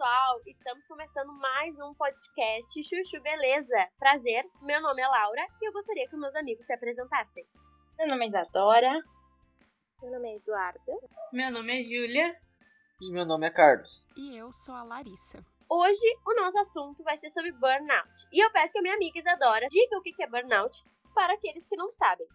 Pessoal! Estamos começando mais um podcast Chuchu Beleza. Prazer, meu nome é Laura e eu gostaria que meus amigos se apresentassem. Meu nome é Isadora. Meu nome é Eduarda. Meu nome é Júlia. E meu nome é Carlos. E eu sou a Larissa. Hoje o nosso assunto vai ser sobre burnout. E eu peço que a minha amiga Isadora diga o que é burnout para aqueles que não sabem.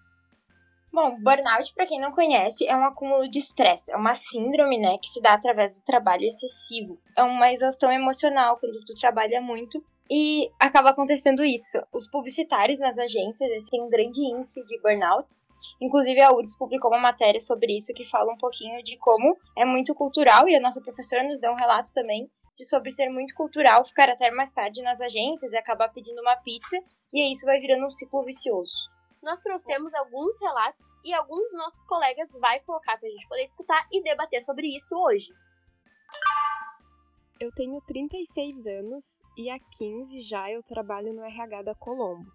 Bom, burnout, para quem não conhece, é um acúmulo de estresse. É uma síndrome, né, que se dá através do trabalho excessivo. É uma exaustão emocional quando tu trabalha muito e acaba acontecendo isso. Os publicitários nas agências eles têm um grande índice de burnouts. Inclusive, a UDS publicou uma matéria sobre isso que fala um pouquinho de como é muito cultural, e a nossa professora nos deu um relato também de sobre ser muito cultural ficar até mais tarde nas agências e acabar pedindo uma pizza, e aí isso vai virando um ciclo vicioso nós trouxemos alguns relatos e alguns dos nossos colegas vai colocar para a gente poder escutar e debater sobre isso hoje. Eu tenho 36 anos e há 15 já eu trabalho no RH da Colombo.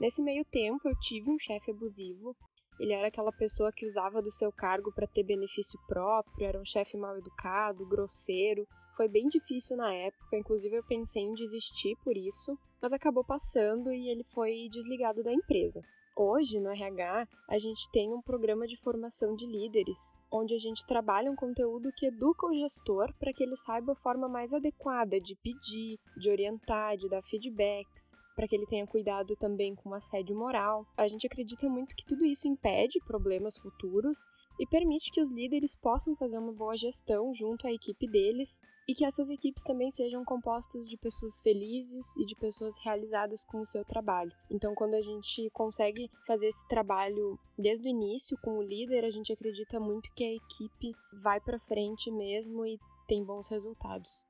Nesse meio tempo eu tive um chefe abusivo. Ele era aquela pessoa que usava do seu cargo para ter benefício próprio, era um chefe mal educado, grosseiro. Foi bem difícil na época, inclusive eu pensei em desistir por isso, mas acabou passando e ele foi desligado da empresa. Hoje, no RH, a gente tem um programa de formação de líderes, onde a gente trabalha um conteúdo que educa o gestor para que ele saiba a forma mais adequada de pedir, de orientar, de dar feedbacks, para que ele tenha cuidado também com assédio moral. A gente acredita muito que tudo isso impede problemas futuros e permite que os líderes possam fazer uma boa gestão junto à equipe deles e que essas equipes também sejam compostas de pessoas felizes e de pessoas realizadas com o seu trabalho. Então, quando a gente consegue fazer esse trabalho desde o início com o líder, a gente acredita muito que a equipe vai para frente mesmo e tem bons resultados.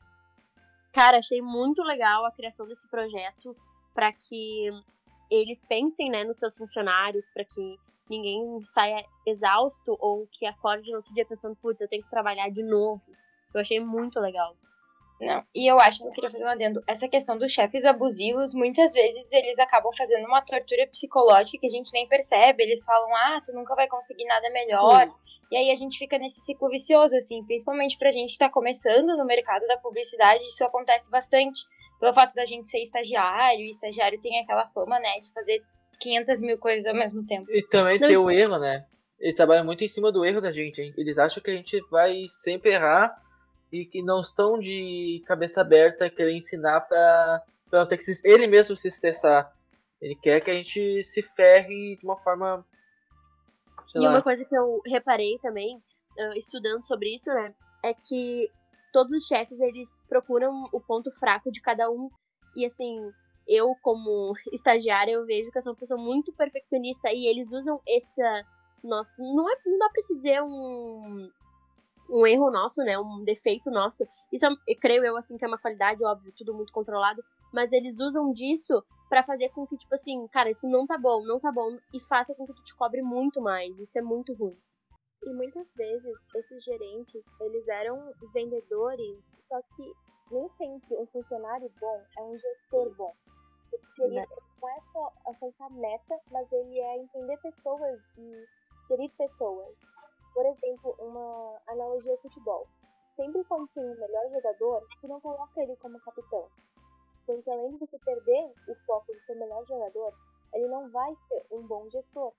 Cara, achei muito legal a criação desse projeto para que eles pensem, né, nos seus funcionários, para que ninguém saia exausto ou que acorde no outro dia pensando, putz, eu tenho que trabalhar de novo. Eu achei muito legal. Não, e eu acho que eu queria fazer um adendo. Essa questão dos chefes abusivos, muitas vezes eles acabam fazendo uma tortura psicológica que a gente nem percebe. Eles falam, ah, tu nunca vai conseguir nada melhor. Sim. E aí a gente fica nesse ciclo vicioso, assim, principalmente pra gente que tá começando no mercado da publicidade, isso acontece bastante. Pelo fato da gente ser estagiário, e estagiário tem aquela fama, né, de fazer 500 mil coisas ao mesmo tempo. E também tem o erro, né? Eles trabalham muito em cima do erro da gente, hein? Eles acham que a gente vai sempre errar e que não estão de cabeça aberta a querer ensinar não ter que se, ele mesmo se estressar. Ele quer que a gente se ferre de uma forma. e lá. uma coisa que eu reparei também, estudando sobre isso, né? É que todos os chefes eles procuram o ponto fraco de cada um. E assim, eu, como estagiária, eu vejo que eu sou uma pessoa muito perfeccionista e eles usam essa. Nosso, não, é, não dá pra se dizer um, um erro nosso, né? Um defeito nosso. Isso, é, creio eu, assim, que é uma qualidade, óbvio, tudo muito controlado. Mas eles usam disso para fazer com que, tipo assim, cara, isso não tá bom, não tá bom. E faça com que tu te cobre muito mais. Isso é muito ruim. E muitas vezes, esses gerentes, eles eram vendedores, só que nem sempre um funcionário bom é um gestor bom. Porque ele não é só alcançar meta, mas ele é entender pessoas e gerir pessoas. Por exemplo, uma analogia ao futebol. Sempre quando tem o melhor jogador, tu não coloca ele como capitão. Porque além de você perder o foco do seu melhor jogador, ele não vai ser um bom gestor.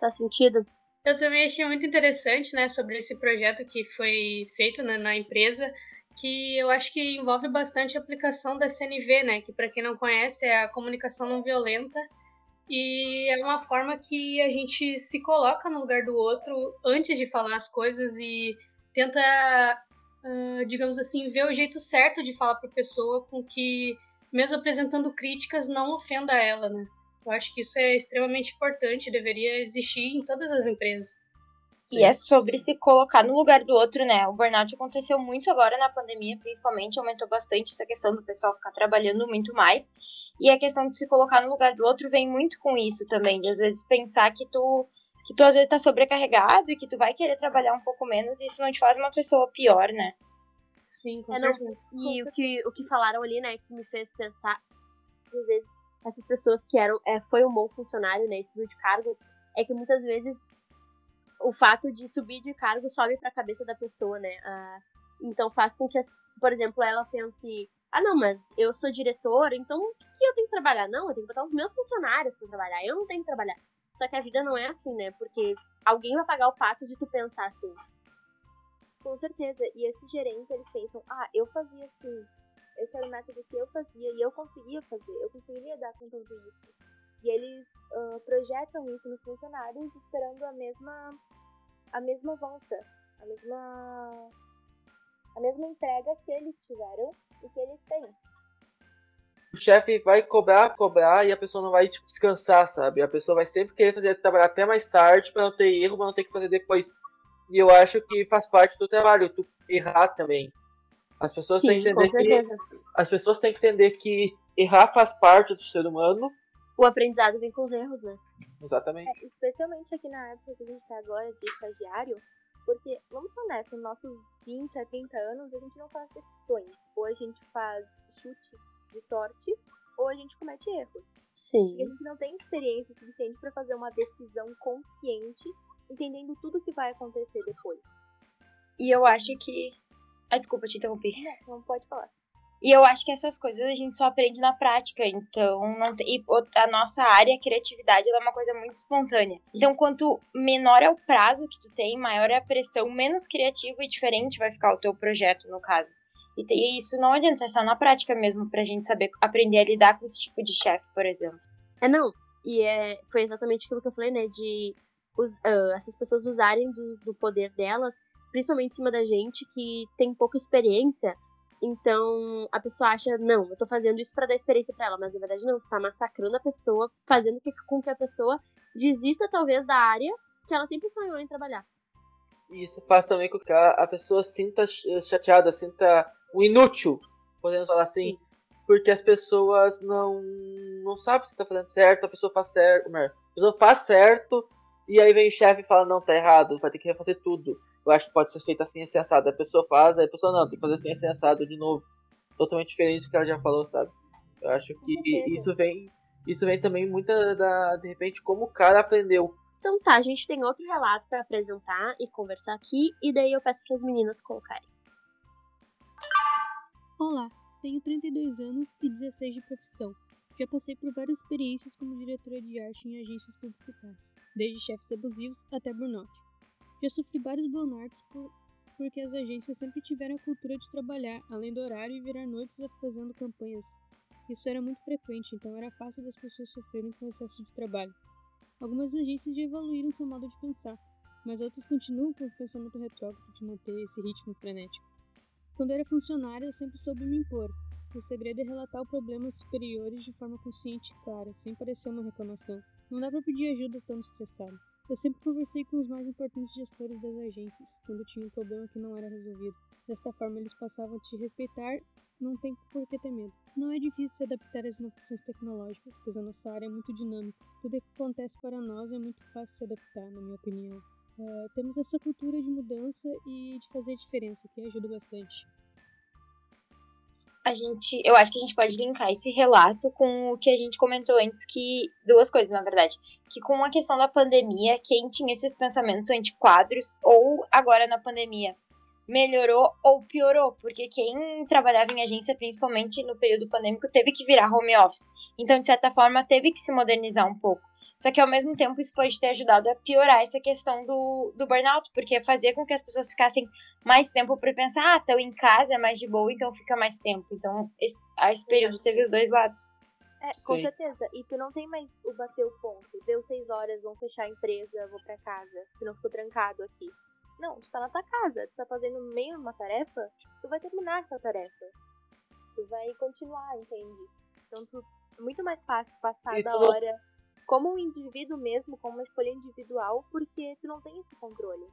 Faz sentido? Eu também achei muito interessante, né, sobre esse projeto que foi feito né, na empresa, que eu acho que envolve bastante a aplicação da CNV, né? Que para quem não conhece é a comunicação não violenta e é uma forma que a gente se coloca no lugar do outro antes de falar as coisas e tenta, uh, digamos assim, ver o jeito certo de falar para a pessoa com que, mesmo apresentando críticas, não ofenda ela, né? Eu acho que isso é extremamente importante, deveria existir em todas as empresas. E é sobre se colocar no lugar do outro, né? O burnout aconteceu muito agora na pandemia, principalmente, aumentou bastante essa questão do pessoal ficar trabalhando muito mais. E a questão de se colocar no lugar do outro vem muito com isso também, de às vezes pensar que tu que tu às vezes tá sobrecarregado e que tu vai querer trabalhar um pouco menos e isso não te faz uma pessoa pior, né? Sim, com é, certeza. E o que, o que falaram ali, né, que me fez pensar, às vezes, essas pessoas que eram, é, foi um bom funcionário, né, subiu de cargo, é que muitas vezes o fato de subir de cargo sobe para a cabeça da pessoa, né? Ah, Então faz com que, por exemplo, ela pense: ah, não, mas eu sou diretora, então o que, que eu tenho que trabalhar? Não, eu tenho que botar os meus funcionários para trabalhar, eu não tenho que trabalhar. Só que a vida não é assim, né? Porque alguém vai pagar o pato de tu pensar assim. Com certeza. E esses gerentes, eles pensam, ah, eu fazia assim. Esse era o método que eu fazia e eu conseguia fazer. Eu conseguiria dar com tudo isso. E eles uh, projetam isso nos funcionários esperando a mesma, a mesma volta. A mesma, a mesma entrega que eles tiveram e que eles têm o chefe vai cobrar, cobrar e a pessoa não vai tipo, descansar, sabe? A pessoa vai sempre querer fazer trabalhar até mais tarde para não ter erro, para não ter que fazer depois. E eu acho que faz parte do trabalho, tu errar também. As pessoas Sim, têm que entender que as pessoas têm que entender que errar faz parte do ser humano. O aprendizado vem com os erros, né? Exatamente. É, especialmente aqui na época que a gente tá agora de estagiário, porque, vamos ser honestos, nos nossos 20 a 30 anos a gente não faz decisões. Ou a gente faz chute de sorte, ou a gente comete erros. Sim. E a gente não tem experiência suficiente para fazer uma decisão consciente entendendo tudo que vai acontecer depois. E eu acho que. Ah, desculpa te interromper. Não, não pode falar. E eu acho que essas coisas a gente só aprende na prática, então não tem, a nossa área, a criatividade, ela é uma coisa muito espontânea. Então, quanto menor é o prazo que tu tem, maior é a pressão, menos criativo e diferente vai ficar o teu projeto, no caso. E, e isso não adianta, é só na prática mesmo, pra gente saber aprender a lidar com esse tipo de chefe, por exemplo. É, não. E é, foi exatamente aquilo que eu falei, né? De uh, essas pessoas usarem do, do poder delas, principalmente em cima da gente que tem pouca experiência. Então a pessoa acha, não, eu tô fazendo isso para dar experiência para ela, mas na verdade não, tu tá massacrando a pessoa, fazendo com que a pessoa desista talvez da área que ela sempre sonhou em trabalhar. Isso faz também com que a pessoa sinta chateada, sinta o inútil, podemos falar assim. Sim. Porque as pessoas não não sabem se tá fazendo certo, a pessoa faz certo, a pessoa faz certo e aí vem o chefe e fala, não, tá errado, vai ter que refazer tudo. Eu acho que pode ser feito assim, assim, assado. A pessoa faz, aí a pessoa não, tem que fazer assim, assim, assado de novo. Totalmente diferente do que ela já falou, sabe? Eu acho que isso vem, isso vem também muita da, de repente, como o cara aprendeu. Então tá, a gente tem outro relato para apresentar e conversar aqui, e daí eu peço para as meninas colocarem. Olá, tenho 32 anos e 16 de profissão. Já passei por várias experiências como diretora de arte em agências publicitárias, desde chefes abusivos até burnout. Já sofri vários burnouts por, porque as agências sempre tiveram a cultura de trabalhar além do horário e virar noites fazendo campanhas. Isso era muito frequente, então era fácil das pessoas sofrerem com excesso de trabalho. Algumas agências já evoluíram seu modo de pensar, mas outras continuam com o pensamento retrógrado de manter esse ritmo frenético. Quando era funcionário, eu sempre soube me impor, o segredo é relatar o problema aos superiores de forma consciente e clara, sem parecer uma reclamação. Não dá para pedir ajuda estando estressado. Eu sempre conversei com os mais importantes gestores das agências, quando tinha um problema que não era resolvido. Desta forma, eles passavam a te respeitar, não tem por que ter medo. Não é difícil se adaptar às inovações tecnológicas, pois a nossa área é muito dinâmica. Tudo que acontece para nós é muito fácil se adaptar, na minha opinião. Uh, temos essa cultura de mudança e de fazer diferença, que ajuda bastante a gente, eu acho que a gente pode linkar esse relato com o que a gente comentou antes, que duas coisas, na verdade, que com a questão da pandemia, quem tinha esses pensamentos antiquadros ou agora na pandemia melhorou ou piorou, porque quem trabalhava em agência, principalmente no período pandêmico, teve que virar home office. Então, de certa forma, teve que se modernizar um pouco. Só que ao mesmo tempo isso pode ter ajudado a piorar essa questão do, do burnout, porque fazia com que as pessoas ficassem mais tempo para pensar, ah, estão em casa, é mais de boa, então fica mais tempo. Então, esse, esse período teve os dois lados. É, com Sim. certeza. E tu não tem mais o bater o ponto. Deu seis horas, vão fechar a empresa, vou para casa. Se não ficou trancado aqui. Não, tu tá na tua casa, tu tá fazendo meio uma tarefa, tu vai terminar essa tarefa. Tu vai continuar, entende? Então tu, é muito mais fácil passar da hora como um indivíduo mesmo, como uma escolha individual, porque tu não tem esse controle.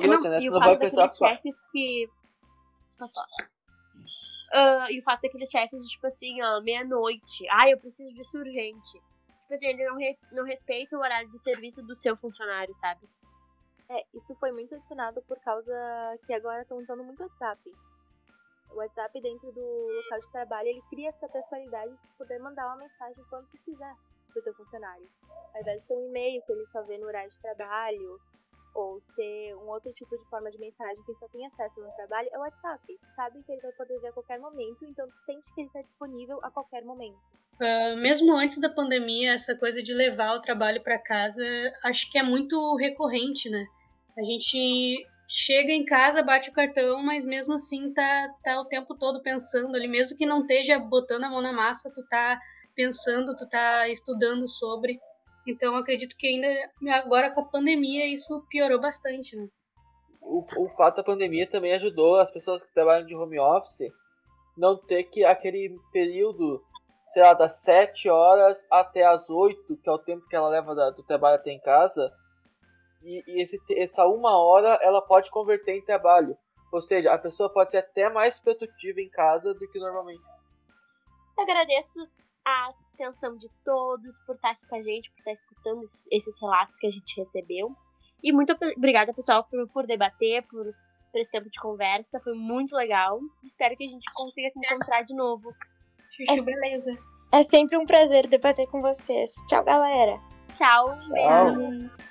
E, não, né? e o fato daqueles chefes que. Passou. Uh, e o fato daqueles chefes, tipo assim, ó, meia-noite. Ah, eu preciso disso urgente. Tipo assim, ele não, re, não respeita o horário de serviço do seu funcionário, sabe? É, isso foi muito adicionado por causa que agora estão usando muito WhatsApp. O WhatsApp dentro do local de trabalho, ele cria essa pessoalidade de poder mandar uma mensagem quando tu quiser pro teu funcionário. Ao invés de ter um e-mail que ele só vê no horário de trabalho, ou ser um outro tipo de forma de mensagem que só tem acesso no trabalho, é o WhatsApp. Sabe que ele vai poder ver a qualquer momento, então tu sente que ele está disponível a qualquer momento. Uh, mesmo antes da pandemia, essa coisa de levar o trabalho para casa, acho que é muito recorrente, né? A gente chega em casa, bate o cartão, mas mesmo assim tá, tá o tempo todo pensando ali, mesmo que não esteja botando a mão na massa, tu tá pensando, tu tá estudando sobre. Então acredito que ainda agora com a pandemia isso piorou bastante, né? O, o fato da pandemia também ajudou as pessoas que trabalham de home office não ter que aquele período, sei lá, das 7 horas até as 8, que é o tempo que ela leva da, do trabalho até em casa, e, e esse, essa uma hora ela pode converter em trabalho. Ou seja, a pessoa pode ser até mais produtiva em casa do que normalmente. Eu agradeço a atenção de todos por estar aqui com a gente, por estar escutando esses, esses relatos que a gente recebeu. E muito obrigada, pessoal, por, por debater, por, por esse tempo de conversa. Foi muito legal. Espero que a gente consiga se encontrar de novo. Chuchu, é, beleza. É sempre um prazer debater com vocês. Tchau, galera. Tchau. Um beijo.